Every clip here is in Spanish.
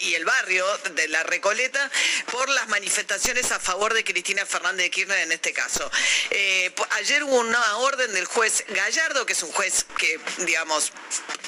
Y el barrio de la Recoleta por las manifestaciones a favor de Cristina Fernández de Kirchner en este caso. Eh, ayer hubo una orden del juez Gallardo, que es un juez que, digamos,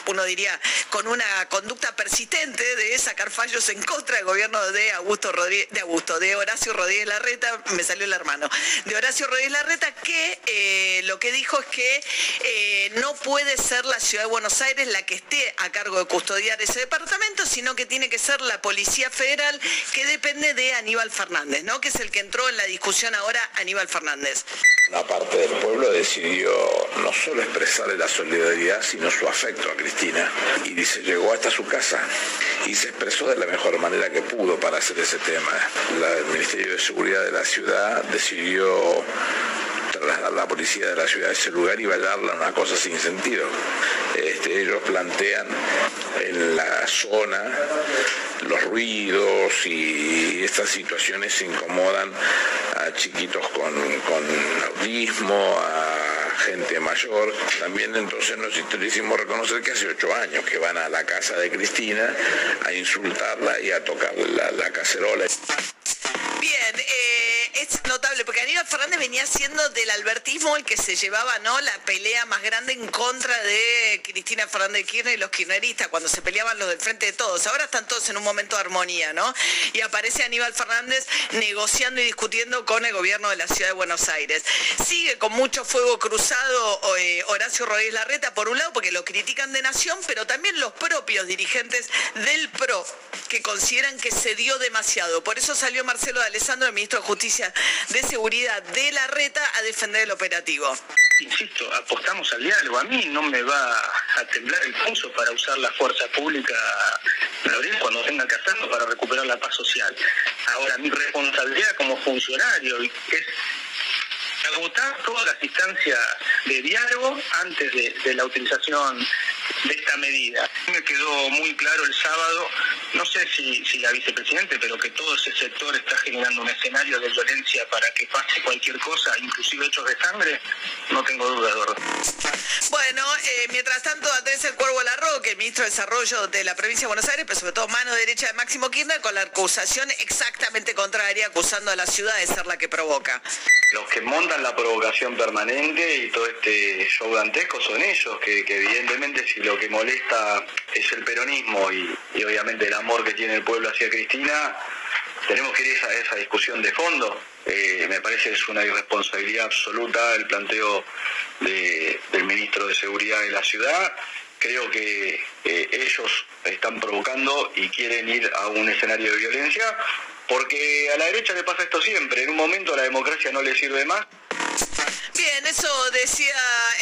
uno diría, con una conducta persistente de sacar fallos en contra del gobierno de Augusto Rodríguez, de Augusto, de Horacio Rodríguez Larreta, me salió el hermano, de Horacio Rodríguez Larreta, que eh, lo que dijo es que eh, no puede ser la ciudad de Buenos Aires la que esté a cargo de custodiar ese departamento, sino que tiene que ser la Policía Federal, que depende de Aníbal Fernández, ¿no? Que es el que entró en la discusión ahora Aníbal Fernández. Una parte del pueblo decidió no solo expresarle la solidaridad, sino su afecto a Cristina. Y dice, llegó hasta su casa y se expresó de la mejor manera que pudo para hacer ese tema. El Ministerio de Seguridad de la ciudad decidió trasladar a la policía de la ciudad a ese lugar y vallarla una cosa sin sentido. Este, ellos plantean en la zona los ruidos y estas situaciones incomodan a chiquitos con, autismo, a gente mayor. También entonces nos hicimos reconocer que hace ocho años que van a la casa de Cristina a insultarla y a tocar la, la cacerola. Es notable porque Aníbal Fernández venía siendo del albertismo el que se llevaba no la pelea más grande en contra de Cristina Fernández de Kirchner y los kirchneristas cuando se peleaban los del frente de todos. Ahora están todos en un momento de armonía, ¿no? Y aparece Aníbal Fernández negociando y discutiendo con el gobierno de la ciudad de Buenos Aires. Sigue con mucho fuego cruzado eh, Horacio Rodríguez Larreta, por un lado, porque lo critican de nación, pero también los propios dirigentes del PRO que consideran que se dio demasiado. Por eso salió Marcelo de Alessandro, el ministro de Justicia de Seguridad de la Reta, a defender el operativo. Insisto, apostamos al diálogo. A mí no me va a temblar el pulso para usar la fuerza pública, cuando tenga que hacerlo para recuperar la paz social. Ahora, mi responsabilidad como funcionario es agotar todas las instancias de diálogo antes de la utilización de esta medida. Me quedó muy claro el sábado, no sé si, si la vicepresidente, pero que todo ese sector está generando un escenario de violencia para que pase cualquier cosa, inclusive hechos de sangre, no tengo duda, Eduardo. Bueno, eh, mientras tanto, Andrés El Cuervo Larroque, el ministro de Desarrollo de la provincia de Buenos Aires, pero sobre todo mano derecha de Máximo Kirchner, con la acusación exactamente contraria, acusando a la ciudad de ser la que provoca. Los que montan la provocación permanente y todo este show dantesco son ellos, que, que evidentemente si lo que molesta es el peronismo y, obviamente el amor que tiene el pueblo hacia Cristina, tenemos que ir a esa, esa discusión de fondo. Eh, me parece que es una irresponsabilidad absoluta el planteo de- del ministro de Seguridad de la ciudad. Creo que eh, ellos están provocando y quieren ir a un escenario de violencia porque a la derecha le pasa esto siempre. En un momento a la democracia no le sirve más Bien, eso decía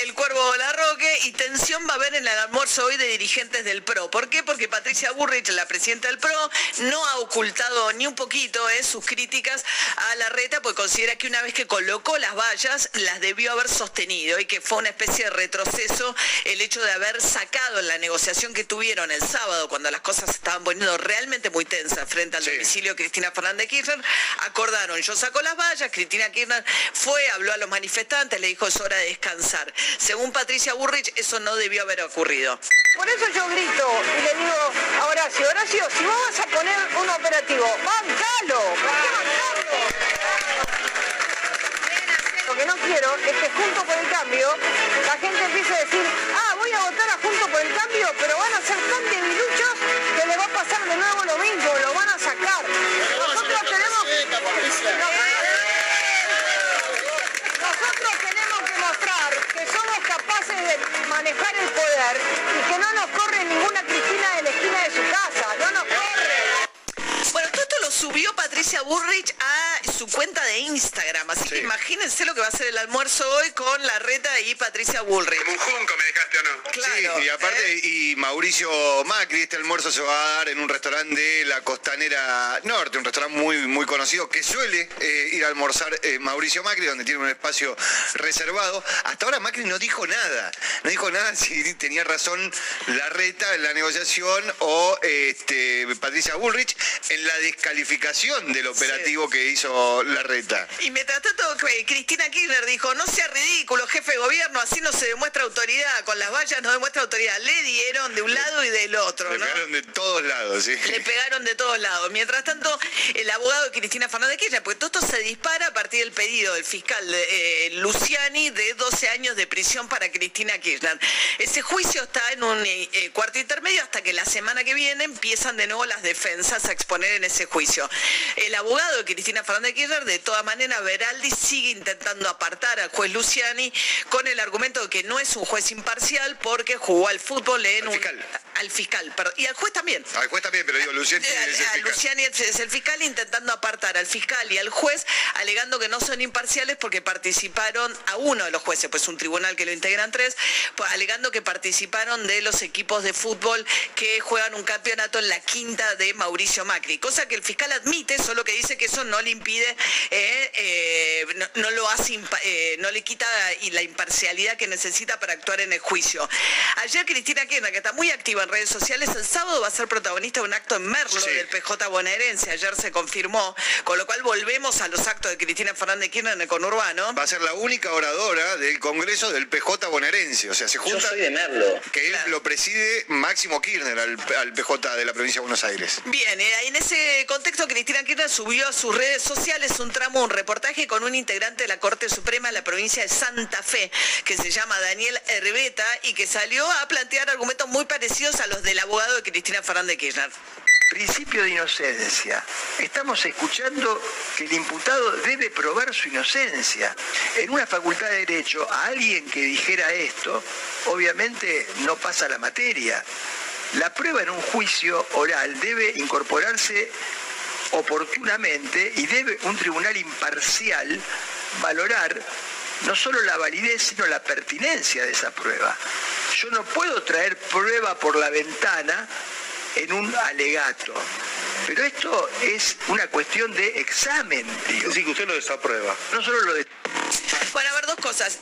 el Cuervo Larroque y tensión va a haber en el almuerzo hoy de dirigentes del PRO. ¿Por qué? Porque Patricia Burrich, la presidenta del PRO, no ha ocultado ni un poquito eh, sus críticas a la reta, porque considera que una vez que colocó las vallas, las debió haber sostenido y que fue una especie de retroceso el hecho de haber sacado en la negociación que tuvieron el sábado, cuando las cosas se estaban poniendo realmente muy tensas frente al domicilio de Cristina Fernández de Kirchner, acordaron, yo saco las vallas, Cristina Kirchner fue, habló a los manifestantes, le dijo es hora de descansar. Según Patricia Burrich, eso no debió haber ocurrido. Por eso yo grito y le digo a Horacio, Horacio, si vos vas a poner un operativo, bancalo. ¿Por qué bancarlo? Lo que no quiero es que junto por el cambio la gente empiece a decir, ah, voy a votar a junto por el cambio, pero van a ser tan debiluchos que le va a pasar de nuevo lo mismo, lo van a sacar. Nosotros tenemos... capaces de manejar el poder y que no nos corre ninguna Cristina de la esquina de su casa, no nos corre. Bueno, todo esto lo subió Patricia Burrich a su cuenta de Instagram. Así que imagínense lo que va a ser el almuerzo hoy con la reta y Patricia Bullrich. Como un junco me dejaste o no. Claro, Sí, y aparte, ¿eh? y Mauricio Macri, este almuerzo se va a dar en un restaurante de la Costanera Norte, un restaurante muy, muy conocido que suele eh, ir a almorzar eh, Mauricio Macri, donde tiene un espacio reservado. Hasta ahora Macri no dijo nada, no dijo nada si tenía razón la reta en la negociación o este, Patricia Bullrich en la descalificación del operativo que hizo la reta. Y mientras tanto, eh, Cristina Kirchner dijo, no sea ridículo, jefe de gobierno, así no se demuestra autoridad, con las vallas no demuestra autoridad. Le dieron de un lado y del otro, Le ¿no? pegaron de todos lados, sí. Le pegaron de todos lados. Mientras tanto, el abogado de Cristina Fernández Kirchner, pues todo esto se dispara a partir del pedido del fiscal eh, Luciani de 12 años de prisión para Cristina Kirchner. Ese juicio está en un eh, eh, cuarto intermedio hasta que la semana que viene empiezan de nuevo las defensas a exponer en ese juicio. El abogado de Cristina Fernández Kirchner, de toda manera, Veraldi sigue intentando apartar al juez Luciani con el argumento de que no es un juez imparcial porque jugó al fútbol en un... Al fiscal, perdón. Y al juez también. Al juez también, pero digo, Luciani A- es el fiscal. Luciani es el fiscal intentando apartar al fiscal y al juez, alegando que no son imparciales porque participaron a uno de los jueces, pues un tribunal que lo integran tres, pues, alegando que participaron de los equipos de fútbol que juegan un campeonato en la quinta de Mauricio Macri, cosa que el fiscal admite, solo que dice que eso no le impide, eh, eh, no, no lo hace, eh, no le quita la imparcialidad que necesita para actuar en el juicio. Ayer Cristina Kirchner, que está muy activa en redes sociales, el sábado va a ser protagonista de un acto en Merlo Sí. del PJ bonaerense, ayer se confirmó, con lo cual volvemos a los actos de Cristina Fernández Kirchner en el conurbano. va a ser la única oradora del Congreso del PJ bonaerense. O sea, se Yo junta soy de Merlo. que él Claro. lo preside Máximo Kirchner al, al PJ de la provincia de Buenos Aires. Bien, eh, en ese contexto Cristina Kirchner subió a sus redes sociales un tramo, un reportaje con un integrante de la Corte Suprema de la provincia de Santa Fe, que se llama Daniel Herbeta y que salió a plantear argumentos muy parecidos a los del abogado de Cristina Fernández Kirchner. Principio de inocencia. Estamos escuchando que el imputado debe probar su inocencia. En una facultad de derecho, a alguien que dijera esto, obviamente no pasa la materia. La prueba en un juicio oral debe incorporarse oportunamente y debe un tribunal imparcial valorar no solo la validez, sino la pertinencia de esa prueba. Yo no puedo traer prueba por la ventana en un alegato. Pero esto es una cuestión de examen, digo. Así que usted lo desaprueba. No solo lo de... cosas.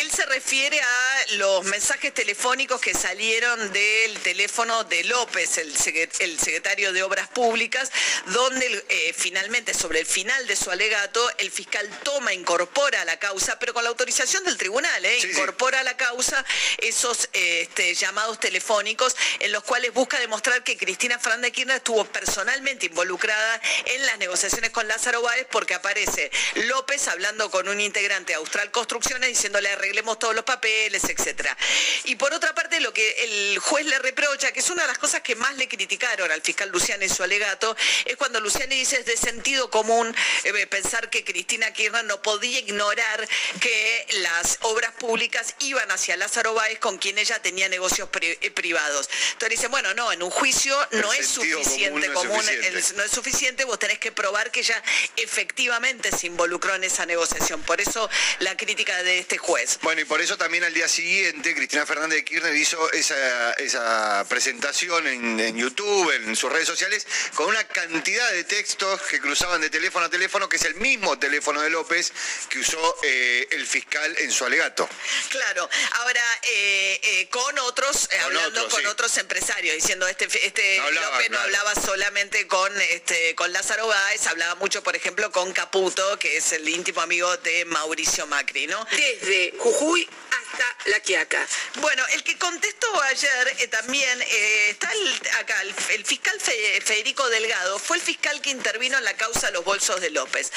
Él se refiere a los mensajes telefónicos que salieron del teléfono de López, el, secre- el secretario de Obras Públicas, donde eh, finalmente, sobre el final de su alegato, el fiscal toma, incorpora a la causa, pero con la autorización del tribunal, ¿eh? Sí, sí. incorpora a la causa esos este, llamados telefónicos en los cuales busca demostrar que Cristina Fernández Kirchner estuvo personalmente involucrada en las negociaciones con Lázaro Báez porque aparece López hablando con un integrante de Austral Diciéndole arreglemos todos los papeles, etcétera. Y por otra parte, lo que el juez le reprocha, que es una de las cosas que más le criticaron al fiscal Luciani en su alegato, es cuando Luciani dice es de sentido común eh, pensar que Cristina Kirchner no podía ignorar que las obras públicas iban hacia Lázaro Báez con quien ella tenía negocios pri- eh, privados. Entonces dicen, bueno, no, en un juicio no El es suficiente común no es común, suficiente. el- no es suficiente, vos tenés que probar que ella efectivamente se involucró en esa negociación. Por eso la crítica de este juez. Bueno, y por eso también al día siguiente Cristina Fernández de Kirchner hizo esa, esa presentación en, en YouTube, en sus redes sociales, con una cantidad de textos que cruzaban de teléfono a teléfono, que es el mismo teléfono de López que usó eh, el fiscal en su alegato. Claro, ahora eh, eh, con otros, Con hablando otros, con sí. otros empresarios, diciendo este, este No hablaba, López no claro. hablaba solamente con este con Lázaro Báez, hablaba mucho, por ejemplo, con Caputo, que es el íntimo amigo de Mauricio Macri, ¿no? Desde Jujuy hasta La Quiaca. Bueno, el que contestó ayer eh, también eh, está el- acá, el, el fiscal Fe- Federico Delgado, fue el fiscal que intervino en la causa de los bolsos de López.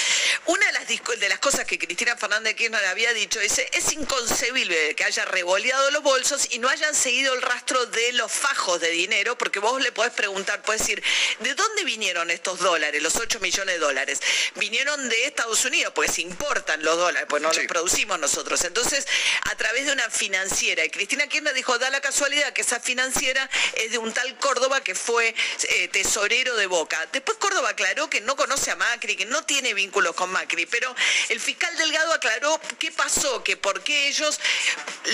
Una de las, de las cosas que Cristina Fernández de Kirchner había dicho, dice, es inconcebible que haya revoleado los bolsos y no hayan seguido el rastro de los fajos de dinero, porque vos le podés preguntar, podés decir, ¿de dónde vinieron estos dólares, los 8 millones de dólares? Vinieron de Estados Unidos, porque se importan los dólares, pues no Sí. los producimos nosotros. Entonces, a través de una financiera. Y Cristina Kirchner dijo, da la casualidad que esa financiera es de un tal Córdoba que fue eh, tesorero de Boca. Después Córdoba aclaró que no conoce a Macri, que no tiene vínculos con Macri, pero el fiscal Delgado aclaró qué pasó, que por qué ellos...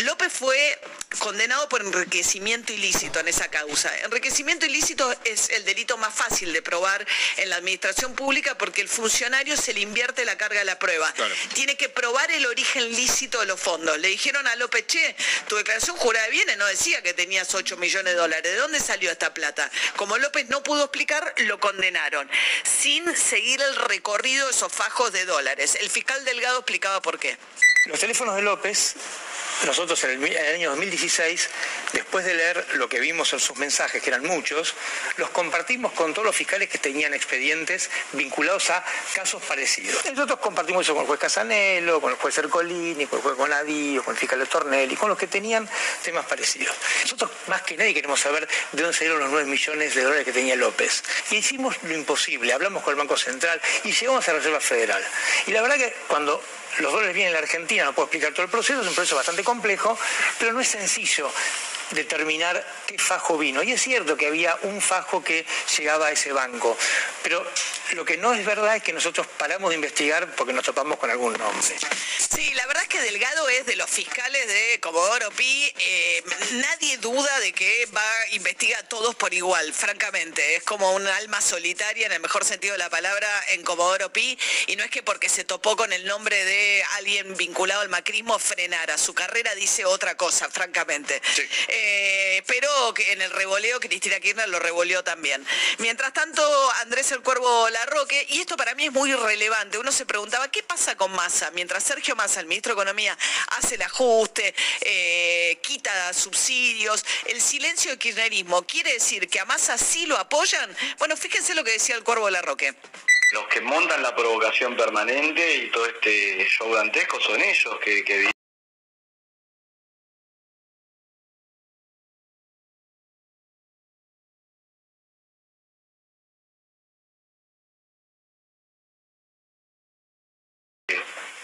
López fue condenado por enriquecimiento ilícito en esa causa. Enriquecimiento ilícito es el delito más fácil de probar en la administración pública porque el funcionario se le invierte la carga de la prueba. Tiene que probar el origen lícito de los fondos. Le dijeron a López, che, tu declaración jurada de bienes no decía que tenías 8 millones de dólares. ¿De dónde salió esta plata? Como López no pudo explicar, lo condenaron, sin seguir el recorrido de esos fajos de dólares. El fiscal Delgado explicaba por qué. Los teléfonos de López nosotros en el, año 2016, después de leer lo que vimos en sus mensajes, que eran muchos, los compartimos con todos los fiscales que tenían expedientes vinculados a casos parecidos. Nosotros compartimos eso con el juez Casanelo, con el juez Ercolini, con el juez Conadío, con el fiscal de Tornelli, con los que tenían temas parecidos. Nosotros más que nadie queremos saber de dónde salieron los 9 millones de dólares que tenía López. Y hicimos lo imposible, hablamos con el Banco Central y llegamos a la Reserva Federal. Y la verdad que cuando los dólares vienen en la Argentina, no puedo explicar todo el proceso, es un proceso bastante complejo, pero no es sencillo determinar qué fajo vino. Y es cierto que había un fajo que llegaba a ese banco, pero lo que no es verdad es que nosotros paramos de investigar porque nos topamos con algún nombre. Sí, la verdad es que Delgado es de los fiscales de Comodoro Pi. Eh, nadie duda de que va a investigar a todos por igual, francamente. Es como un alma solitaria en el mejor sentido de la palabra en Comodoro Pi. Y no es que porque se topó con el nombre de alguien vinculado al macrismo frenara. Su carrera dice otra cosa, francamente. Eh, pero que en el revoleo Cristina Kirchner lo revoleó también. Mientras tanto, Andrés el Cuervo Larroque, y esto para mí es muy relevante, uno se preguntaba, ¿qué pasa con Massa? Mientras Sergio Massa, el ministro de Economía, hace el ajuste, eh, quita subsidios, el silencio del kirchnerismo, ¿quiere decir que a Massa sí lo apoyan? Bueno, fíjense lo que decía el Cuervo Larroque los que montan la provocación permanente y todo este show dantesco son ellos que, que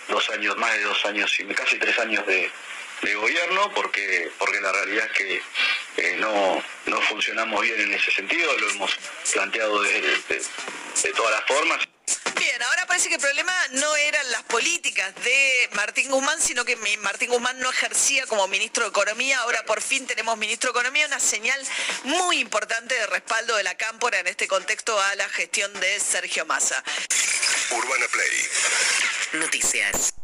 dos años, más de dos años y casi tres años de, gobierno, porque, porque la realidad es que eh, no, no funcionamos bien en ese sentido, lo hemos planteado de, de todas las formas. Bien, ahora parece que el problema no eran las políticas de Martín Guzmán, sino que Martín Guzmán no ejercía como ministro de Economía. Ahora por fin tenemos ministro de Economía, una señal muy importante de respaldo de la Cámpora en este contexto a la gestión de Sergio Massa. Urbana Play. Noticias.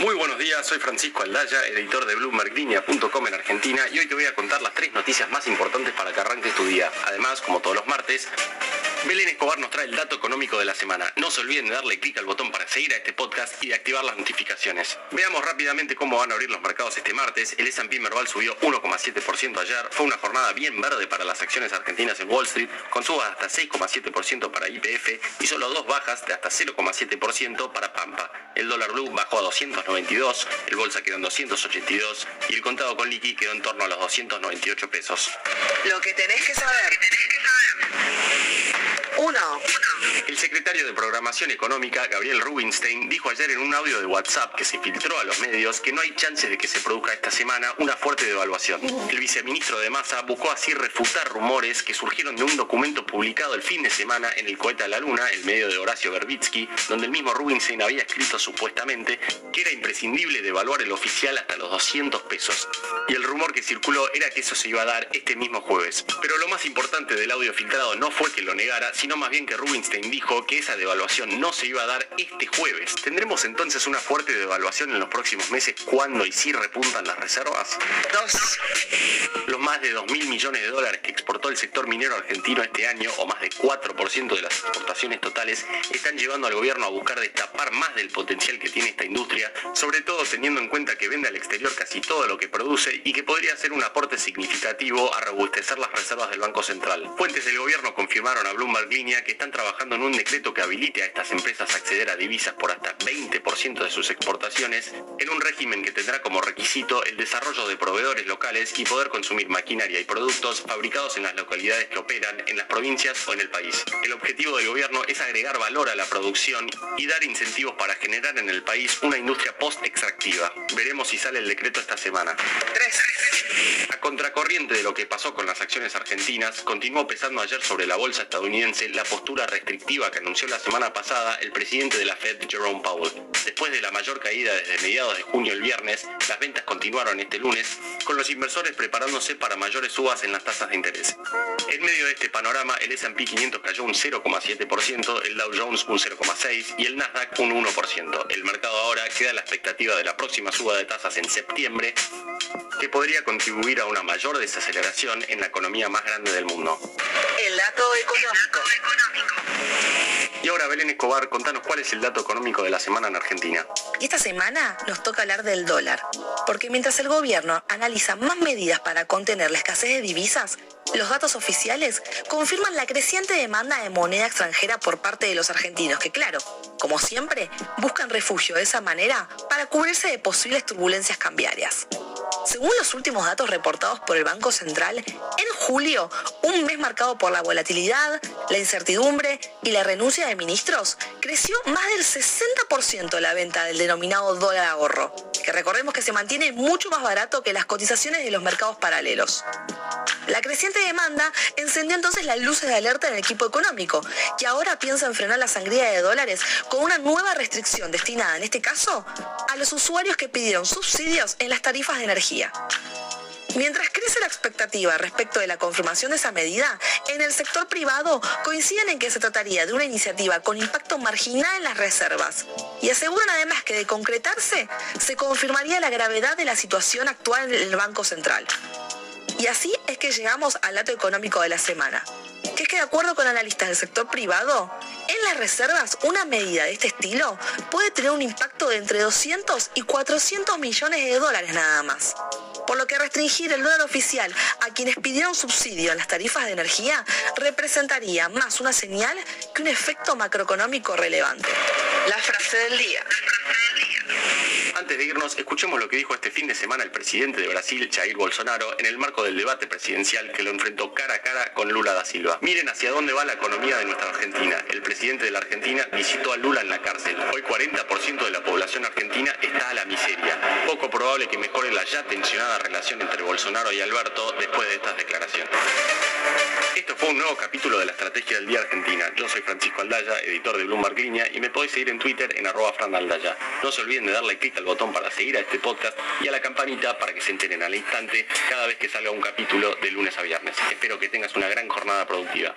Muy buenos días, soy Francisco Aldaya, editor de BloombergLinea.com en Argentina y hoy te voy a contar las tres noticias más importantes para que arranques tu día. Además, como todos los martes, Belén Escobar nos trae el dato económico de la semana. No se olviden de darle clic al botón para seguir a este podcast y de activar las notificaciones. Veamos rápidamente cómo van a abrir los mercados este martes. El S&P Merval subió 1,7% ayer. Fue una jornada bien verde para las acciones argentinas en Wall Street, con subas hasta 6,7% para IPF y solo dos bajas de hasta 0,7% para Pampa. El dólar blue bajó a 292, el bolsa quedó en 282 y el contado con liqui quedó en torno a los 298 pesos. Lo que tenés que saber. 1. El secretario de Programación Económica, Gabriel Rubinstein, dijo ayer en un audio de WhatsApp que se filtró a los medios que no hay chances de que se produzca esta semana una fuerte devaluación. El viceministro de Massa buscó así refutar rumores que surgieron de un documento publicado el fin de semana en el cohete a la luna, el medio de Horacio Berbitsky, donde el mismo Rubinstein había escrito supuestamente que era imprescindible devaluar el oficial hasta los 200 pesos. Y el rumor que circuló era que eso se iba a dar este mismo jueves. Pero lo más importante del audio filtrado no fue que lo negara, sino más bien que Rubinstein dijo que esa devaluación no se iba a dar este jueves. ¿Tendremos entonces una fuerte devaluación en los próximos meses cuando y si repuntan las reservas? 2. Los más de 2 mil millones de dólares que exportó el sector minero argentino este año, o más de 4% de las exportaciones totales, están llevando al gobierno a buscar destapar más del potencial que tiene esta industria, sobre todo teniendo en cuenta que vende al exterior casi todo lo que produce y que podría ser un aporte significativo a robustecer las reservas del Banco Central. Fuentes del gobierno confirmaron a Bloomberg Línea que están trabajando en un decreto que habilite a estas empresas a acceder a divisas por hasta 20% de sus exportaciones, en un régimen que tendrá como requisito el desarrollo de proveedores locales y poder consumir maquinaria y productos fabricados en las localidades que operan en las provincias o en el país. El objetivo del gobierno es agregar valor a la producción y dar incentivos para generar en el país una industria post-extractiva. Veremos si sale el decreto esta semana. 3. A contracorriente de lo que pasó con las acciones argentinas, continuó pesando ayer sobre la bolsa estadounidense la postura restrictiva que anunció la semana pasada el presidente de la Fed, Jerome Powell. Después de la mayor caída desde mediados de junio el viernes, las ventas continuaron este lunes, con los inversores preparándose para mayores subas en las tasas de interés. En medio de este panorama, el S&P 500 cayó un 0,7%, el Dow Jones un 0,6% y el Nasdaq un 1%. El mercado ahora queda la expectativa de la próxima suba de tasas en septiembre, que podría contribuir a una mayor desaceleración en la economía más grande del mundo. El dato económico. Y ahora, Belén Escobar, contanos cuál es el dato económico de la semana en Argentina. Y esta semana nos toca hablar del dólar, porque mientras el gobierno analiza más medidas para contener la escasez de divisas, los datos oficiales confirman la creciente demanda de moneda extranjera por parte de los argentinos, que claro, como siempre, buscan refugio de esa manera para cubrirse de posibles turbulencias cambiarias. Según los últimos datos reportados por el Banco Central, en julio, un mes marcado por la volatilidad, la incertidumbre y la renuncia de ministros, creció más del 60% la venta del denominado dólar ahorro, que recordemos que se mantiene mucho más barato que las cotizaciones de los mercados paralelos. La creciente demanda encendió entonces las luces de alerta en el equipo económico, que ahora piensa en frenar la sangría de dólares con una nueva restricción destinada, en este caso, a los usuarios que pidieron subsidios en las tarifas de energía. Mientras crece la expectativa respecto de la confirmación de esa medida, en el sector privado coinciden en que se trataría de una iniciativa con impacto marginal en las reservas. Y aseguran además que de concretarse se confirmaría la gravedad de la situación actual en el Banco Central. Y así es que llegamos al dato económico de la semana, que es que de acuerdo con analistas del sector privado, en las reservas una medida de este estilo puede tener un impacto de entre 200 y 400 millones de dólares nada más. Por lo que restringir el dólar oficial a quienes pidieron subsidio en las tarifas de energía representaría más una señal que un efecto macroeconómico relevante. La frase del día. Antes de irnos, escuchemos lo que dijo este fin de semana el presidente de Brasil, Jair Bolsonaro, en el marco del debate presidencial que lo enfrentó cara a cara con Lula da Silva. Miren hacia dónde va la economía de nuestra Argentina. El presidente de la Argentina visitó a Lula en la cárcel. Hoy 40% de la población argentina está a la miseria. Poco probable que mejore la ya tensionada relación entre Bolsonaro y Alberto después de estas declaraciones. Esto fue un nuevo capítulo de la Estrategia del Día Argentina. Yo soy Francisco Aldaya, editor de Bloomberg Línea, y me podéis seguir en Twitter en arroba franaldaya. No se olviden de darle clic al botón para seguir a este podcast y a la campanita para que se enteren al instante cada vez que salga un capítulo de lunes a viernes. Espero que tengas una gran jornada productiva.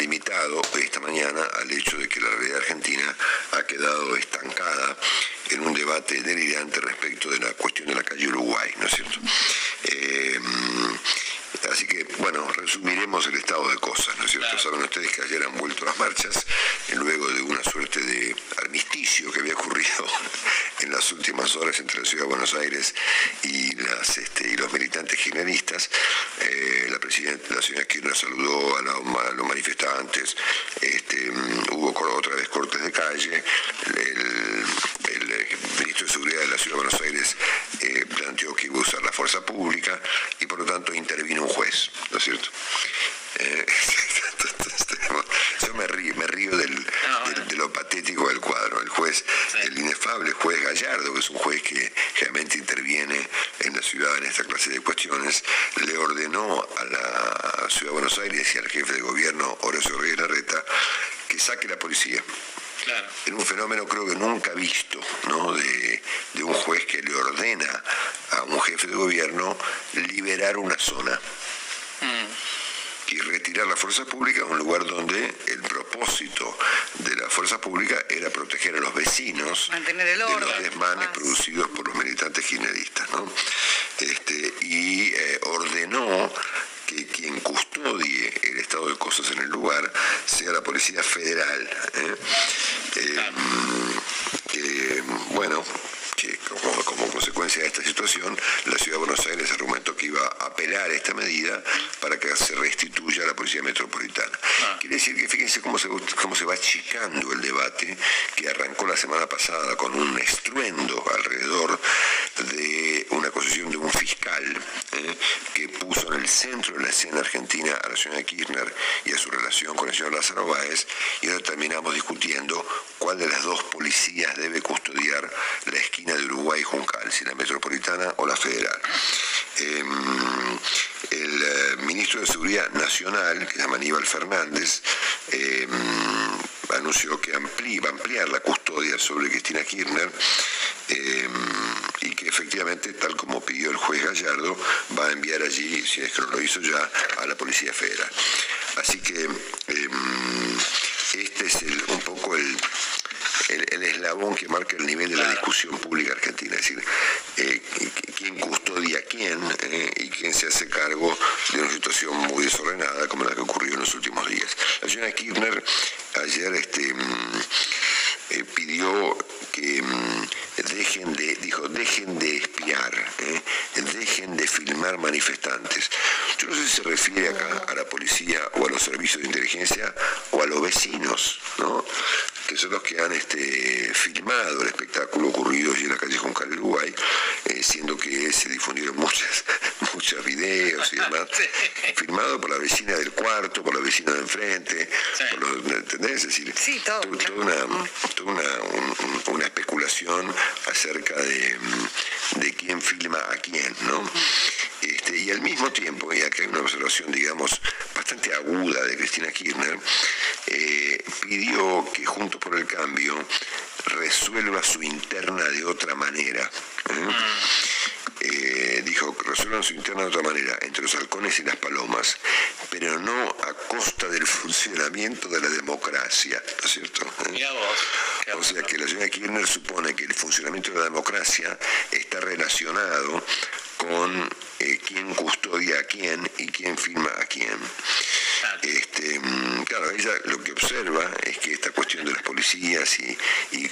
Limitado esta mañana al hecho de que la realidad argentina ha quedado estancada en un debate delirante respecto de la cuestión de la calle Uruguay, ¿no es cierto? Eh, Así que, bueno, resumiremos el estado de cosas, ¿no es cierto? Saben ustedes que ayer han vuelto las marchas, eh, luego de una suerte de armisticio que había ocurrido en las últimas horas entre la Ciudad de Buenos Aires y, las, este, y los militantes kirchneristas. Eh, la presidenta, la señora Kirchner saludó a, la- a los manifestantes, este, mm, hubo cor- otra vez cortes de calle, el, el, eh, ministro de Seguridad de la Ciudad de Buenos Aires eh, planteó que iba a usar la fuerza pública y por lo tanto intervino un juez, ¿no es cierto? Eh, yo me río, me río del, del- de lo patético del cuadro. El juez, el inefable juez Gallardo, que es un juez que realmente interviene en la ciudad en esta clase de cuestiones, le ordenó a la ciudad de Buenos Aires y al jefe de gobierno, Horacio Reyes Larreta, que saque la policía. En un fenómeno creo que nunca visto, ¿no? De, de un juez que le ordena a un jefe de gobierno liberar una zona y retirar la fuerza pública a un lugar donde el propósito de la fuerza pública era proteger a los vecinos Mantener el de los desmanes producidos por los militantes kirchneristas, ¿no? Este, y eh, ordenó que quien custodie el estado de cosas en el lugar sea la Policía Federal. ¿eh? Eh, que, bueno, que como, como consecuencia de esta situación, la Ciudad de Buenos Aires argumentó que iba a apelar esta medida para que se restituya a la Policía Metropolitana. Quiere decir que fíjense cómo se, cómo se va achicando el debate que arrancó la semana pasada con un estruendo alrededor de una acusación de un fiscal ¿eh? que puso en el centro de la escena argentina a la señora Kirchner y a su relación con el señor Lázaro Báez, y ahora terminamos discutiendo cuál de las dos policías debe custodiar la esquina de Uruguay y Juncal, si la metropolitana o la federal. Em, el eh, ministro de Seguridad Nacional, que se llama Aníbal Fernández, em, anunció que ampli- va a ampliar la custodia sobre Cristina Kirchner em, y que efectivamente, tal como pidió el juez Gallardo, va a enviar allí, si es que no lo hizo ya, a la Policía Federal. Así que este es un poco el, el, el eslabón que marca el nivel de la discusión pública argentina, es decir, eh, qu- quién custodia a quién eh, y quién se hace cargo de una situación muy desordenada como la que ocurrió en los últimos días. La señora Kirchner ayer este, mm, eh, pidió que mm, dejen de, dijo, dejen de espiar, eh, dejen de filmar manifestantes. Yo no sé si se refiere acá a la policía o a los servicios de inteligencia o a los vecinos, ¿no? que son los que han este, filmado el espectáculo ocurrido allí en la calle Juncal Uruguay, eh, siendo que se difundieron muchas, muchos videos y demás, filmado por la vecina del cuarto, por la vecina de enfrente, por los, ¿entendés? Es decir, to- toda una, toda una, un- un- una especulación acerca de, mm, de quién filma a quién, ¿no? Este, y al mismo tiempo, y acá hay una observación, digamos, bastante aguda de Cristina Kirchner, eh, pidió que Juntos por el Cambio resuelva su interna de otra manera. ¿eh? Eh, dijo, resuelvan su interna de otra manera, entre los halcones y las palomas, pero no a costa del funcionamiento de la democracia, ¿no es cierto? O sea que la señora Kirchner supone que el funcionamiento de la democracia está relacionado con eh, quién custodia a quién y quién firma a quién. Este, mm, claro, ella lo que observa es que esta cuestión de las policías y, y-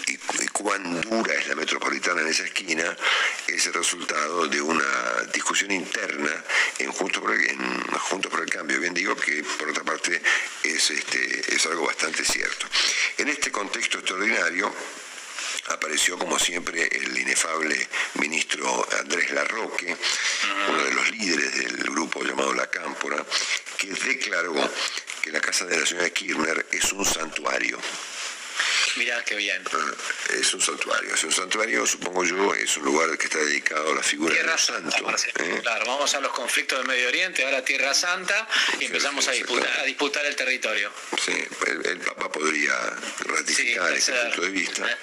cuán dura es la metropolitana en esa esquina es el resultado de una discusión interna en Juntos por el, por el Cambio. Bien digo que, por otra parte, es, este, es algo bastante cierto. En este contexto extraordinario, apareció como siempre el inefable ministro Andrés Larroque, uno de los líderes del grupo llamado La Cámpora, que declaró que la casa de la señora Kirchner es un santuario. Mirá qué bien. Es un santuario, es un santuario, supongo yo, es un lugar que está dedicado a la figura de Tierra los Santa, santos. ¿eh? Claro, vamos a los conflictos del Medio Oriente, ahora Tierra Santa, y empezamos a disputar, a disputar el territorio. Sí, el, el Papa podría ratificar Sí, ese punto de vista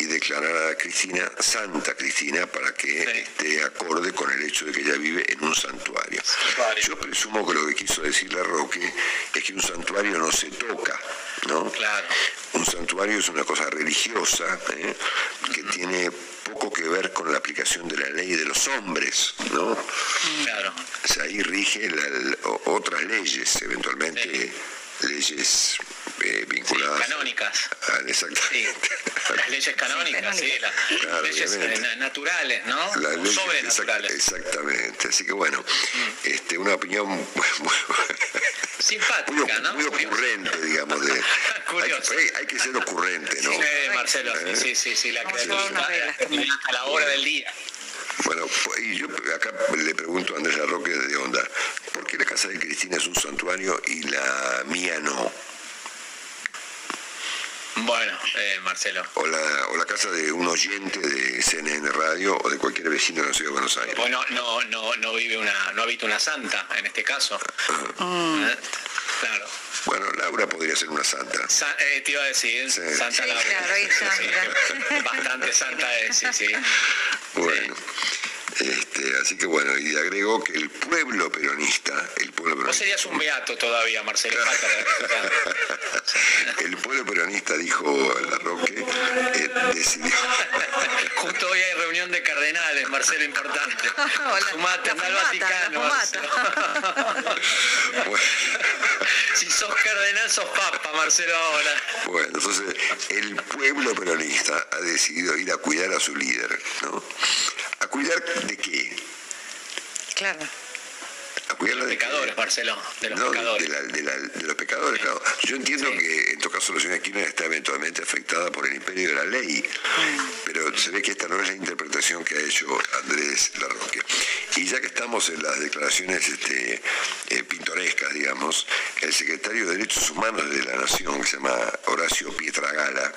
y declarar a Cristina Santa Cristina para que esté acorde con el hecho de que ella vive en un santuario. Yo presumo que lo que quiso decir la Roque es que un santuario no se toca, ¿no? Claro. Un santuario es una cosa religiosa ¿eh? que tiene poco que ver con la aplicación de la ley de los hombres, ¿no? Claro. O sea, ahí rige la- la- o- otras leyes, eventualmente leyes eh, vinculadas Canónicas. a- exactamente. Las leyes canónicas, sí, las Claro, leyes obviamente. eh, na- naturales, ¿no? Las leyes- Sobrenaturales. exact- exactamente. Así que bueno, este, una opinión muy, muy- Simpática, ¿no? muy ocurrente, digamos. De, Curioso. hay que ser ocurrente, ¿no? Sí, Marcelo, sí, ¿Eh? sí, sí, sí, la creatividad, a la hora del día. Bueno, y yo acá le pregunto a Andrés Larroque de Onda, ¿por qué la casa de Cristina es un santuario y la mía no? Bueno, eh, Marcelo. O la, o la casa de un oyente de CNN Radio o de cualquier vecino de la ciudad de Buenos Aires. Bueno, no, no, no vive una, no habita una santa en este caso. ¿Eh? Claro. Bueno, Laura podría ser una santa. Sa- eh, te iba a decir, Santa Sí, Laura. claro, Sí, sí. Bastante santa es, sí, sí. Bueno, este, así que bueno, y agrego que el pueblo peronista, el pueblo peronista, serías un beato todavía, Marcelo. el pueblo peronista dijo la Roque, eh, decidió, Justo hoy hay reunión de cardenales, Marcelo, importante. Sumate, anda al Vaticano, Marcelo. Si sos cardenal, sos papa, Marcelo, ahora. bueno, entonces el pueblo peronista ha decidido ir a cuidar a su líder, ¿no? ¿A cuidar de qué? Claro. A cuidarla de Pecadores, Marcelo, de los No, pecadores. De, la- de la- de los pecadores, claro. Yo entiendo que en todo caso la señora Kirchner está eventualmente afectada por el imperio de la ley, pero se ve que esta no es la interpretación que ha hecho Andrés Larroque. Y ya que estamos en las declaraciones este, eh, pintorescas, digamos, el secretario de Derechos Humanos de la Nación, que se llama Horacio Pietragala,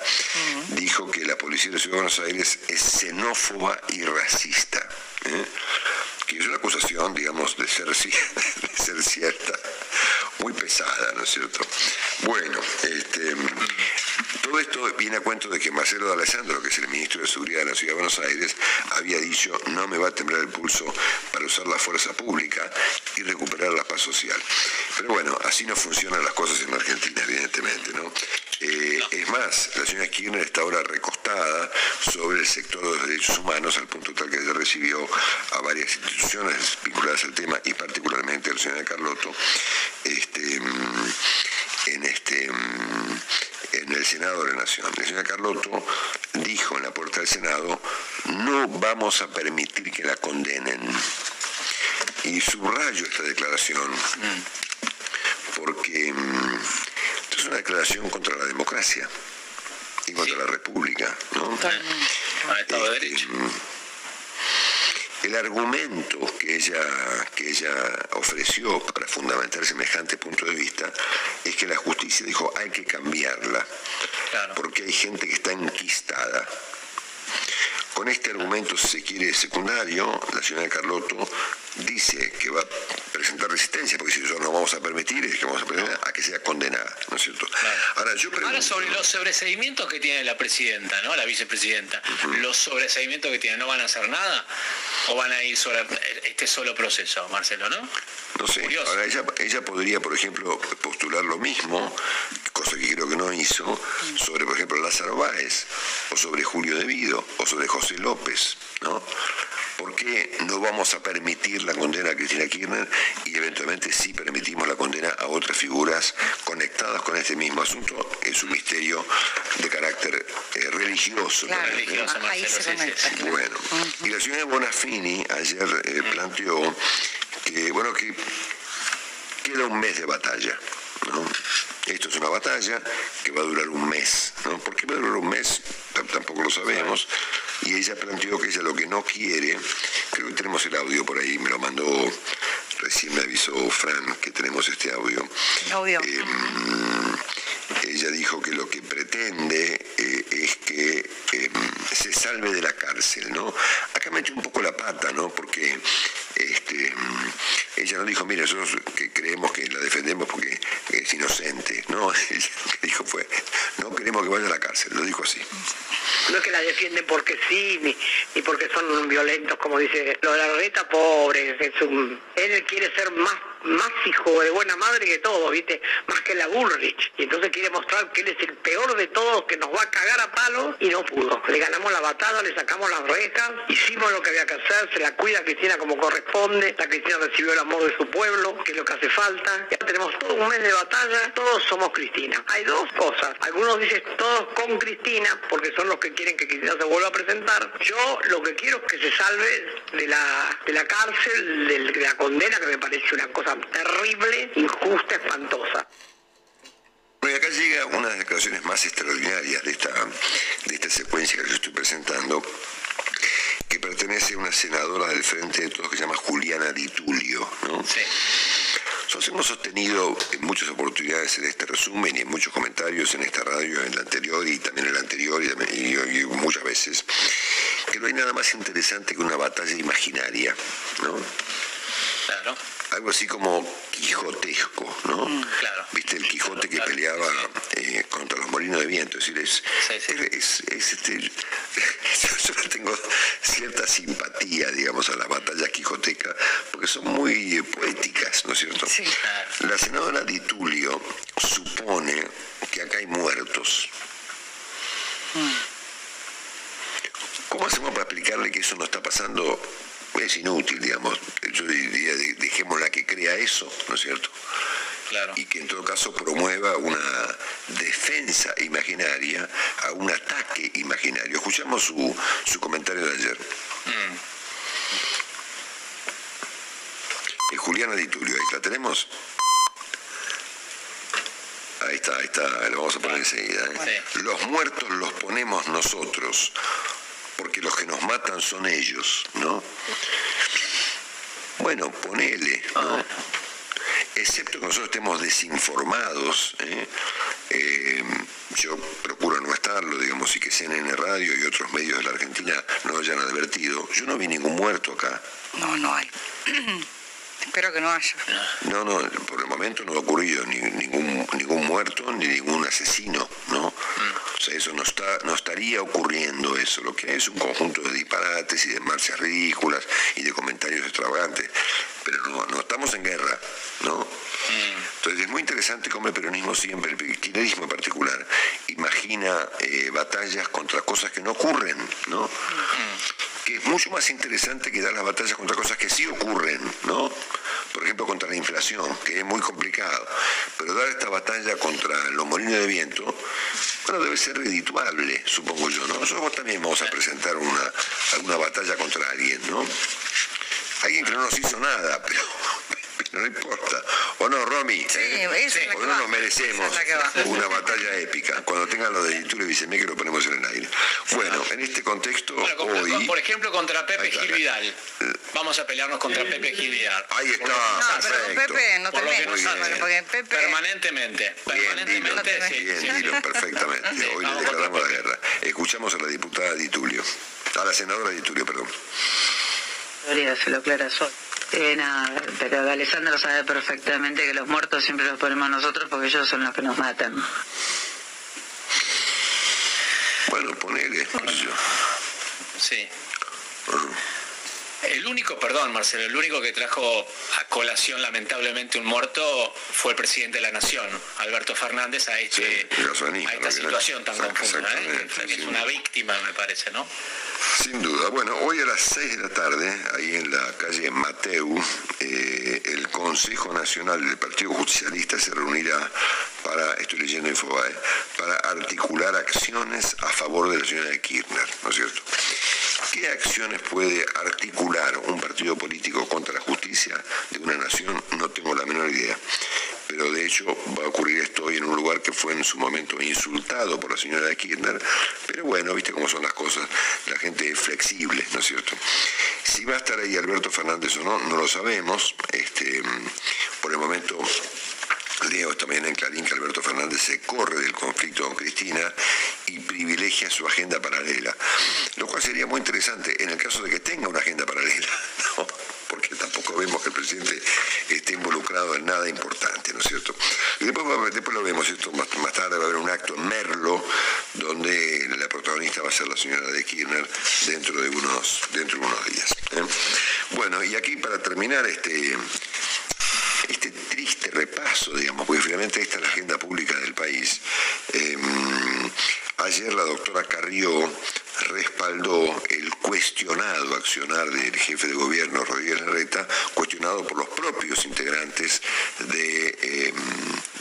dijo que la policía de la Ciudad de Buenos Aires es xenófoba y racista. ¿eh? Que es una acusación, digamos, de ser, de ser cierta, muy pesada, ¿no es cierto? Bueno, este, todo esto viene a cuento de que Marcelo de Alessandro, que es el ministro de Seguridad de la Ciudad de Buenos Aires, había dicho, no me va a temblar el pulso para usar la fuerza pública y recuperar la paz social. Pero bueno, así no funcionan las cosas en Argentina, evidentemente, ¿no? Eh, Es más, la señora Kirchner está ahora recostada sobre el sector de los derechos humanos al punto tal que ella recibió a varias instituciones vinculadas al tema y particularmente a la señora Carlotto este, mm, en, este, mm, en el Senado de la Nación. La señora Carlotto dijo en la puerta del Senado, no vamos a permitir que la condenen. Y subrayo esta declaración porque mm, esto es una declaración contra la democracia y contra la república, ¿no? Este, el argumento que ella, que ella ofreció para fundamentar semejante punto de vista es que la justicia dijo hay que cambiarla, porque hay gente que está enquistada. Con este argumento, si se quiere, secundario, la señora Carlotto dice que va a presentar resistencia, porque si nosotros no vamos a permitir, es que vamos a permitir a que sea condenada, ¿no es cierto? Ahora, yo pregunto... Ahora sobre los sobreseimientos que tiene la presidenta, ¿no? La vicepresidenta. Los sobreseimientos que tiene, ¿no van a hacer nada? ¿O van a ir sobre este solo proceso, Marcelo, no? No sé, ahora ella, ella podría, por ejemplo, postular lo mismo, cosa que creo que no hizo, sobre, por ejemplo, Lázaro Báez, o sobre Julio Devido, o sobre José López, ¿no? ¿Por qué no vamos a permitir la condena a Cristina Kirchner y eventualmente sí permitimos la condena a otras figuras conectadas con este mismo asunto? Es un misterio de carácter eh, religioso. Claro, también, religioso, Marcelo, ahí se sí, conecta, sí, sí. Bueno, y la señora Bonafini ayer eh, planteó que, bueno, que queda un mes de batalla. ¿no? Esto es una batalla que va a durar un mes. ¿no? ¿Por qué va a durar un mes? Tampoco lo sabemos. Y ella planteó que ella lo que no quiere, creo que tenemos el audio por ahí, me lo mandó, recién me avisó Fran que tenemos este audio. Audio. Eh, ella dijo que lo que pretende eh, es que em, se salve de la cárcel, ¿no? Acá metió un poco la pata, ¿no? Porque este, ella no dijo, mire, nosotros que creemos que la defendemos porque es inocente, ¿no? Ella lo que dijo fue, no queremos que vaya a la cárcel, lo dijo así. No es que la defienden porque sí, ni, ni porque son violentos, como dice. Lo de la reta, pobre, él quiere ser más más hijo de buena madre que todo, ¿viste? Más que la Bullrich. Y entonces quiere mostrar que él es el peor de todos, que nos va a cagar a palos y no pudo. Le ganamos la batalla, le sacamos las rejas, hicimos lo que había que hacer, se la cuida a Cristina como corresponde, la Cristina recibió el amor de su pueblo, que es lo que hace falta. Ya tenemos todo un mes de batalla, todos somos Cristina. Hay dos cosas. Algunos dicen todos con Cristina, porque son los que quieren que Cristina se vuelva a presentar. Yo lo que quiero es que se salve de la, de la cárcel, de la condena, que me parece una cosa terrible, injusta, espantosa. Bueno, y acá llega una de las declaraciones más extraordinarias de esta, de esta secuencia que yo estoy presentando, que pertenece a una senadora del Frente de Todos que se llama Juliana Di Tulio, ¿no? Sí. Nosotros hemos sostenido en muchas oportunidades en este resumen y en muchos comentarios en esta radio, en la anterior y también en la anterior y, y- y muchas veces, que no hay nada más interesante que una batalla imaginaria, ¿no? Claro. Algo así como quijotesco, ¿no? claro. Viste el Quijote que peleaba eh, contra los molinos de viento, es decir, es, es- es, este, yo, yo tengo cierta simpatía, digamos, a las batallas quijotecas, porque son muy eh, poéticas, ¿no es cierto? La senadora Di Tulio supone que acá hay muertos. ¿Cómo hacemos para explicarle que eso no está pasando? Es inútil, digamos. Yo diría, de- dejémosla que crea eso, ¿no es cierto? Claro. Y que en todo caso promueva una defensa imaginaria a un ataque imaginario. Escuchamos su, su comentario de ayer. Eh, Juliana Di Tulio, ahí la tenemos. Ahí está, ahí está, lo vamos a poner enseguida. ¿eh? Los muertos los ponemos nosotros, porque los que nos matan son ellos, ¿no? Bueno, ponele, ¿no? Excepto que nosotros estemos desinformados, ¿eh? Eh, yo procuro no estarlo, digamos, y que CNN Radio y otros medios de la Argentina no hayan advertido. Yo no vi ningún muerto acá. No, no hay. Espero que no haya. No, no, por el momento no ha ocurrido ni, ningún, ningún muerto ni ningún asesino, ¿no? O eso no, está, no estaría ocurriendo eso. Lo que hay es un conjunto de disparates y de marchas ridículas y de comentarios extravagantes. Pero no, no estamos en guerra, ¿no? Entonces es muy interesante cómo el peronismo siempre, el kirchnerismo en particular, imagina eh, batallas contra cosas que no ocurren, ¿no? Que es mucho más interesante que dar las batallas contra cosas que sí ocurren, ¿no? Por ejemplo, contra la inflación, que es muy complicado. Pero dar esta batalla contra los molinos de viento, bueno, debe ser redituable, supongo yo, ¿no? Nosotros también vamos a presentar una, alguna batalla contra alguien, ¿no? Alguien que no nos hizo nada, pero no importa. ¿O no, Romy? ¿Eh? la ¿O que no va. nos merecemos Esa es la que va. una batalla épica? Cuando tengan lo de Editura y Vicemé que lo ponemos en el aire. Bueno, en este contexto, Bueno, hoy... por ejemplo, contra Pepe Gil Vidal. Vamos a pelearnos contra Pepe Gil Vidal. Ahí está, No, pero. Pepe no Pepe... Permanentemente. Permanentemente, sí. Bien, sí, dilo, sí. perfectamente. Sí, Hoy le declaramos la guerra. Escuchamos a la diputada Di Tulio. A la senadora Di Tulio, perdón. Gloria, se lo aclara sol. Eh, nada, pero Alessandro sabe perfectamente que los muertos siempre los ponemos nosotros porque ellos son los que nos matan. Bueno, ponele, qué sé yo. Sí. El único, perdón Marcelo, el único que trajo a colación lamentablemente un muerto fue el presidente de la Nación, Alberto Fernández, a, este, esta situación tan confusa, ¿eh? es una víctima, me parece, ¿no? Sin duda. Bueno, hoy a las 6 de la tarde, ahí en la calle Mateu, eh, el Consejo Nacional del Partido Justicialista se reunirá para, estoy leyendo Infobae, para articular acciones a favor de la señora de Kirchner, ¿no es cierto? ¿Qué acciones puede articular un partido político contra la justicia de una nación? No tengo la menor idea. Pero de hecho va a ocurrir esto hoy en un lugar que fue en su momento insultado por la señora de Kirchner. Pero bueno, viste cómo son las cosas. La gente es flexible, ¿no es cierto? Si va a estar ahí Alberto Fernández o no, no lo sabemos. Este, por el momento leo mañana en Clarín que Alberto Fernández se corre del conflicto con Cristina y privilegia su agenda paralela, lo cual sería muy interesante en el caso de que tenga una agenda paralela, porque tampoco vemos que el presidente esté involucrado en nada importante, ¿no es cierto? Y después, lo vemos, esto más, tarde va a haber un acto en Merlo, donde la protagonista va a ser la señora de Kirchner dentro de unos, dentro de unos días. ¿eh? Bueno, y aquí para terminar este este repaso, digamos, porque finalmente esta es la agenda pública del país. Eh, ayer la doctora Carrió respaldó el cuestionado accionar del jefe de gobierno Rodríguez Larreta, cuestionado por los propios integrantes de, eh,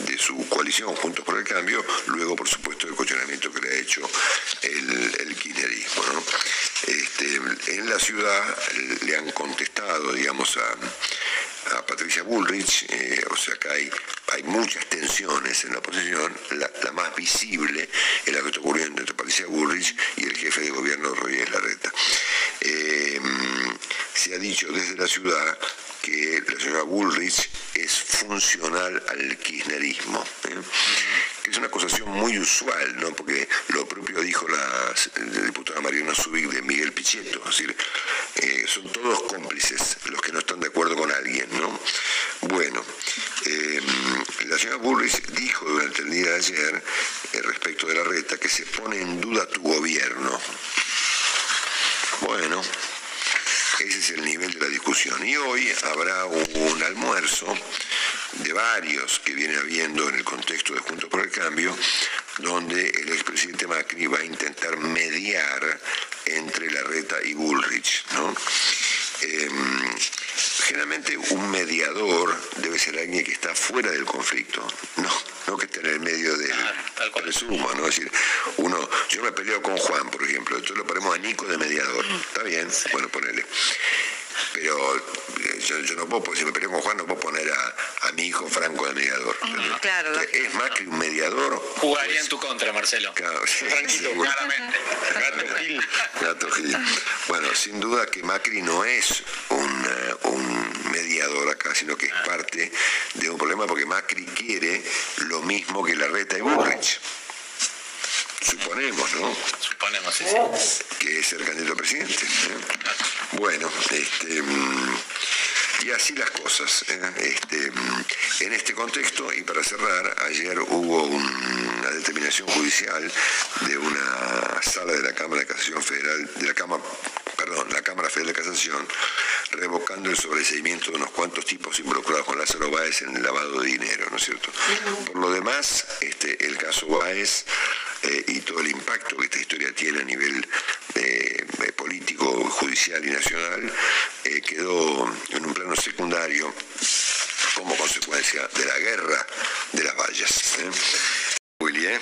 de su coalición Juntos por el Cambio, luego por supuesto el cuestionamiento que le ha hecho el, el kirchnerismo. Este, en la ciudad le han contestado, digamos, a, a Patricia Bullrich, eh, o sea que hay, hay muchas tensiones en la oposición, la, la más visible es la que está ocurriendo entre Patricia Bullrich y el jefe de gobierno Rodríguez Larreta. Eh, se ha dicho desde la ciudad que la señora Bullrich es funcional al kirchnerismo, ¿eh? es una acusación muy usual, ¿no? porque lo propio dijo la, diputada Mariana Zubik de Miguel Pichetto, decir, eh, son todos cómplices los que no están de acuerdo con alguien. ¿no? Bueno, eh, la señora Bullrich dijo durante el día de ayer, respecto de la reta, que se pone en duda tu gobierno. Bueno, ese es el nivel de la discusión. Y hoy habrá un almuerzo de varios que viene habiendo en el contexto de Juntos por el Cambio, donde el expresidente Macri va a intentar mediar entre Larreta y Bullrich. ¿no? Em, generalmente un mediador debe ser alguien que está fuera del conflicto, no, no que esté en el medio del presumo, ¿no? Es decir, uno, yo me peleo con Juan, por ejemplo, entonces lo ponemos a Nico de mediador, está bien, bueno, ponele. Pero eh, yo, yo no puedo, si me peleo con Juan, no puedo poner a, a mi hijo Franco de mediador. Claro, Es más que un mediador. Jugaría en tu contra, Marcelo. Claro, sí, Tranquilo, seguro. claramente. Gato Gil. Gato Gil. Bueno, sin duda que Macri no es un, eh, un mediador acá, sino que es parte de un problema porque Macri quiere lo mismo que Larreta y Bullrich. Suponemos, ¿no? Suponemos, sí, sí. Que es ser candidato a presidente. ¿eh? Bueno, este. mm, y así las cosas. Este, mm, en este contexto, y para cerrar, ayer hubo un- una determinación judicial de una sala de la Cámara de Casación Federal, de la Cámara, perdón, la Cámara Federal de Casación, revocando el sobreseimiento de unos cuantos tipos involucrados con Lázaro Báez en el lavado de dinero, ¿no es cierto? Por lo demás, este, el caso Báez eh, y todo el impacto que esta historia tiene a nivel eh, eh, político, judicial y nacional, quedó en un plano secundario como consecuencia de la guerra de las vallas. ¿eh? ¿eh?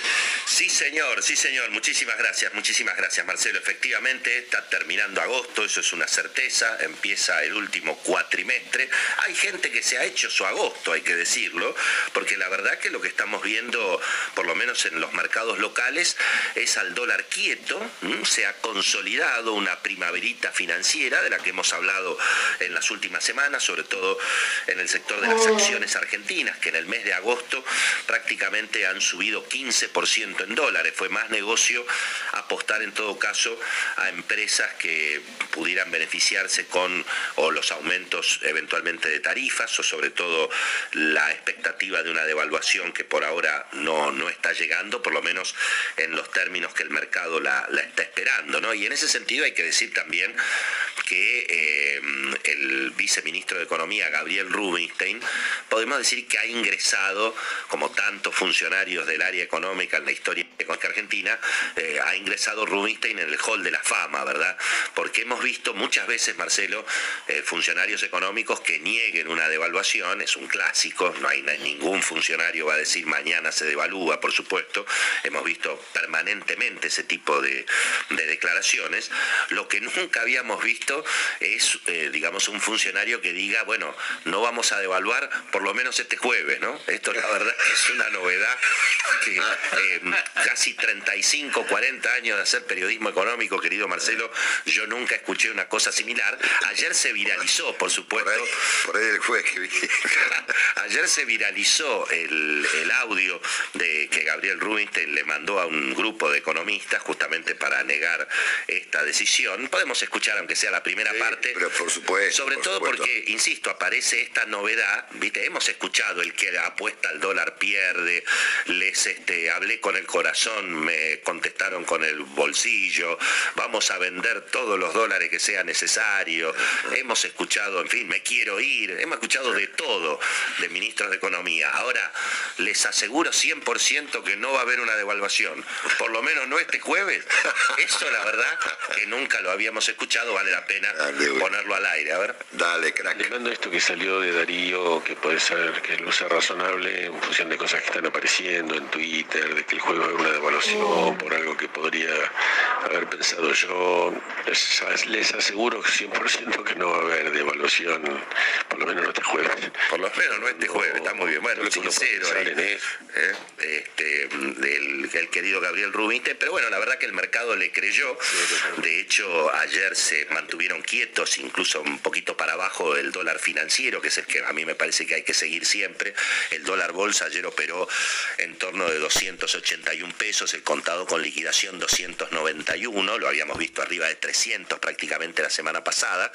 Sí, señor, sí, señor. Muchísimas gracias, muchísimas gracias, Marcelo. Efectivamente, está terminando agosto, eso es una certeza. Empieza el último cuatrimestre. Hay gente que se ha hecho su agosto, hay que decirlo, porque la verdad que lo que estamos viendo, por lo menos en los mercados locales, es al dólar quieto. Se ha consolidado una primaverita financiera de la que hemos hablado en las últimas semanas, sobre todo en el sector de las acciones argentinas, que en el mes de agosto prácticamente han subido 15% en dólares. Fue más negocio apostar en todo caso a empresas que pudieran beneficiarse con o los aumentos eventualmente de tarifas o sobre todo la expectativa de una devaluación que por ahora no, no está llegando, por lo menos en los términos que el mercado la, está esperando. ¿no? Y en ese sentido hay que decir también que eh, el viceministro de Economía, Gabriel Rubinstein, podemos decir que ha ingresado, como tantos funcionarios del área económica en la historia económica argentina, eh, ha ingresado Rubinstein en el hall de la fama, ¿verdad? Porque hemos visto muchas veces, Marcelo, eh, funcionarios económicos que nieguen una devaluación, es un clásico, no hay ningún funcionario va a decir mañana se devalúa, por supuesto, hemos visto permanentemente ese tipo de, de declaraciones. Lo que nunca habíamos visto es, eh, digamos, un funcionario que diga, bueno, no vamos a devaluar por lo menos este jueves, ¿no? Esto la verdad es una novedad que eh, casi 35, 40 años de hacer periodismo económico, querido Marcelo, yo nunca escuché una cosa similar. Ayer se viralizó, por supuesto. Por ahí, el juez que Ayer se viralizó el, el audio de que Gabriel Rubinstein le mandó a un grupo de economistas justamente para negar esta decisión. Podemos escuchar, aunque sea la primera parte. Pero por supuesto. Sobre por todo supuesto. porque, insisto, aparece esta novedad. ¿viste? Hemos escuchado el que apuesta al dólar pierde. Les este, hablé con el corazón, me contestaron con el bolsillo. Vamos a vender todos los dólares que sea necesario. Hemos escuchado, en fin, me quiero ir. Hemos escuchado de todo de ministros de Economía. Ahora, les aseguro 100% que no va a haber una devaluación. Por lo menos no este jueves. Eso, la verdad, que nunca lo habíamos escuchado. Vale la pena ponerlo al aire. A ver. Dale, crack. Le mando esto que salió de Darío, que puede ser que luce razonable en función de cosas que están apareciendo en Twitter, de que el juego es una devaluación por algo que podría haber pensado yo. Les, les aseguro 100% que no va a haber devaluación, por lo menos no este jueves. Por lo menos no este jueves, está muy bien. Bueno, sincero ahí, eso. ¿eh? este, del el querido Gabriel Rubinstein, pero bueno, la verdad que el mercado le creyó. De hecho, ayer se mantuvieron quietos, incluso un poquito para abajo el dólar financiero, que es el que a mí me parece que hay que seguir siempre. El dólar bolsa ayer operó en torno de 281 pesos, el contado con liquidación 291, lo habíamos visto arriba de 300 prácticamente la semana pasada,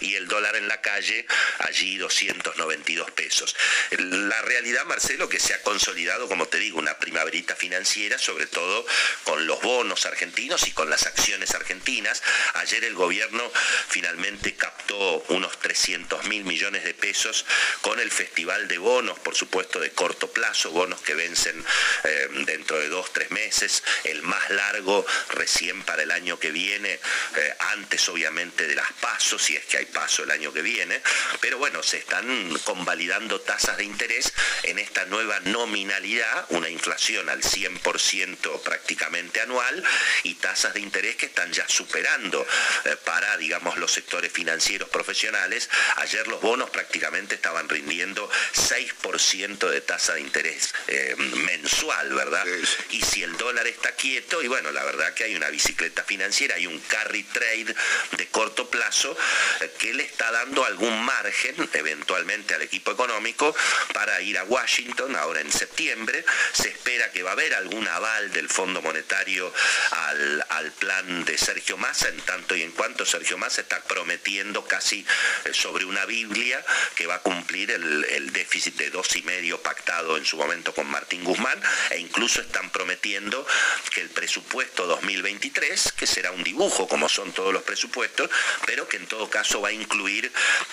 y el dólar en la calle allí 292 pesos. La realidad, Marcelo, que se ha consolidado, como te digo, una primaverita financiera, sobre todo con los bonos argentinos y con las acciones argentinas. Ayer el gobierno finalmente captó unos 300 mil millones de pesos con el festival de bonos, por supuesto, de corto plazo, bonos que vencen eh, dentro de dos, tres meses, el más largo recién para el año que viene, eh, antes obviamente de las pasos, si es que hay paso el año que viene, pero bueno, se están convalidando tasas de interés en esta nueva nominalidad, una inflación al 100% prácticamente anual y tasas de interés que están ya superando eh, para, digamos, los sectores financieros profesionales. Ayer los bonos prácticamente estaban rindiendo 6% de tasa de interés eh, mensual, ¿verdad? Y si el dólar está quieto, y bueno, la verdad que hay una bicicleta financiera, hay un carry trade de corto plazo eh, que le está dando algún margen eventualmente al equipo económico para ir a Washington ahora en septiembre. Se espera que va a haber algún aval del Fondo Monetario al, al plan de Sergio Massa, en tanto y en cuanto Sergio Massa está prometiendo casi eh, sobre una Biblia que va a cumplir el, el déficit de dos y medio pactado en su momento con Martín Guzmán e incluso están prometiendo que el presupuesto 2023, que será un dibujo como son todos los presupuestos, pero que en todo caso va a incluir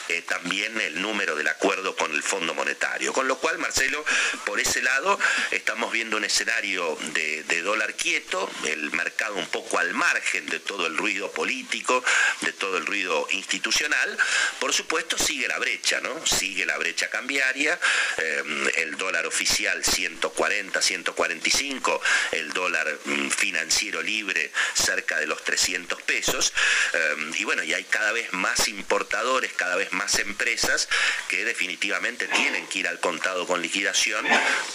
eh, también el número del acuerdo con el Fondo Monetario. Con lo cual, Marcelo, por ese lado estamos viendo un escenario de, dólar quieto, el mercado un poco al margen de todo el ruido político, de todo el ruido institucional. Por supuesto, sigue la brecha, ¿no? Sigue la brecha cambiaria, eh, el dólar oficial 140, 145, el dólar mm, financiero libre cerca de los 300 pesos. Eh, y bueno, y hay cada vez más importadores, cada vez más empresas que definitivamente tienen que ir al contado con liquidación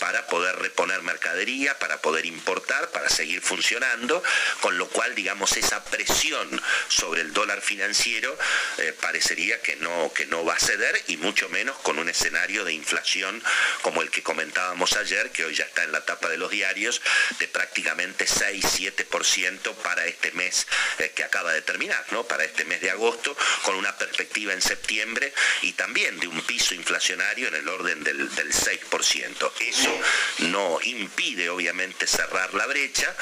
para poder reponer mercadería, para poder importar, para seguir funcionando, con lo cual, digamos, esa presión sobre el dólar financiero eh, parecería que no, que no va a ceder y mucho menos con un escenario de inflación como el que comentábamos ayer, que hoy ya está en la tapa de los diarios, de prácticamente 6-7% para este mes eh, que acaba de terminar, ¿no? Para este mes de agosto, con una perspectiva en septiembre y también de un piso inflacionario en el orden del, del 6%. Eso no impide, obviamente, cerrar la brecha.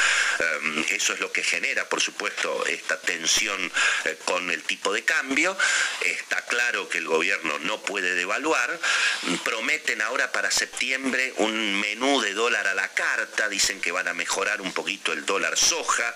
Um, eso es lo que genera, por supuesto, esta tensión eh, con el tipo de cambio. Está claro que el gobierno no puede devaluar. Prometen ahora para septiembre un menú de dólar a la carta. Dicen que van a mejorar un poquito el dólar soja.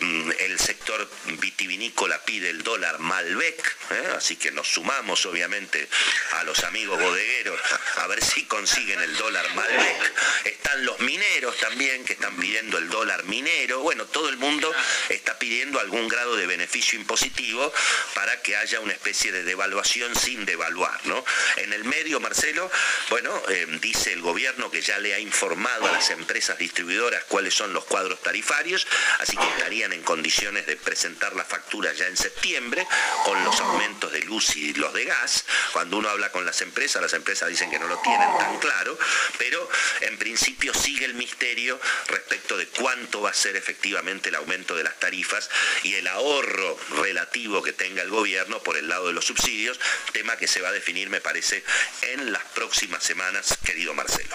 Um, el sector vitivinícola pide el dólar Malbec. ¿eh? Así que nos sumamos, obviamente, a los amigos bodegueros a ver si consiguen el dólar Malbec. Están los mineros también que están pidiendo el dólar minero. Bueno, todo el mundo está pidiendo algún grado de beneficio impositivo para que haya una especie de devaluación sin devaluar, ¿no? En el medio, Marcelo, bueno, eh, dice el gobierno que ya le ha informado a las empresas distribuidoras cuáles son los cuadros tarifarios, así que estarían en condiciones de presentar la factura ya en septiembre con los aumentos de luz y los de gas. Cuando uno habla con las empresas, las empresas dicen que no lo tienen tan claro, pero en principio sigue el misterio respecto de cuánto va a ser efectivamente el aumento de las tarifas y el ahorro relativo que tenga el gobierno por el lado de los subsidios, tema que se va a definir, me parece, en las próximas semanas, querido Marcelo.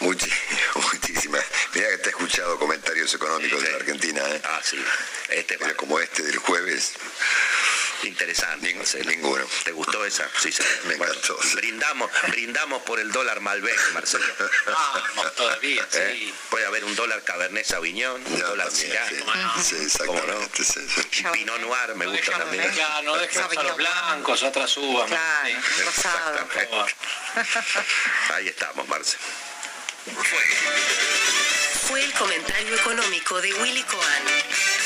muchísimas. Mira que te he escuchado comentarios económicos de la Argentina. ¿eh? Ah, sí. Este Pero como este del jueves. Interesante. Marcelo. Ninguno. ¿Te gustó esa? Sí, sí. Me encantó. Brindamos, brindamos por el dólar Malbec, Marcelo. Vamos, todavía, ¿Eh? sí. Puede haber un dólar Cabernet Sauvignon, un Ya, dólar también, Syrah. sí. Sí, exactamente. sí. Pinot Noir me gusta también. Claro, no dejemos a los blancos, otras uvas. Claro. Ahí estamos, Fue el comentario económico de Willy Cohen.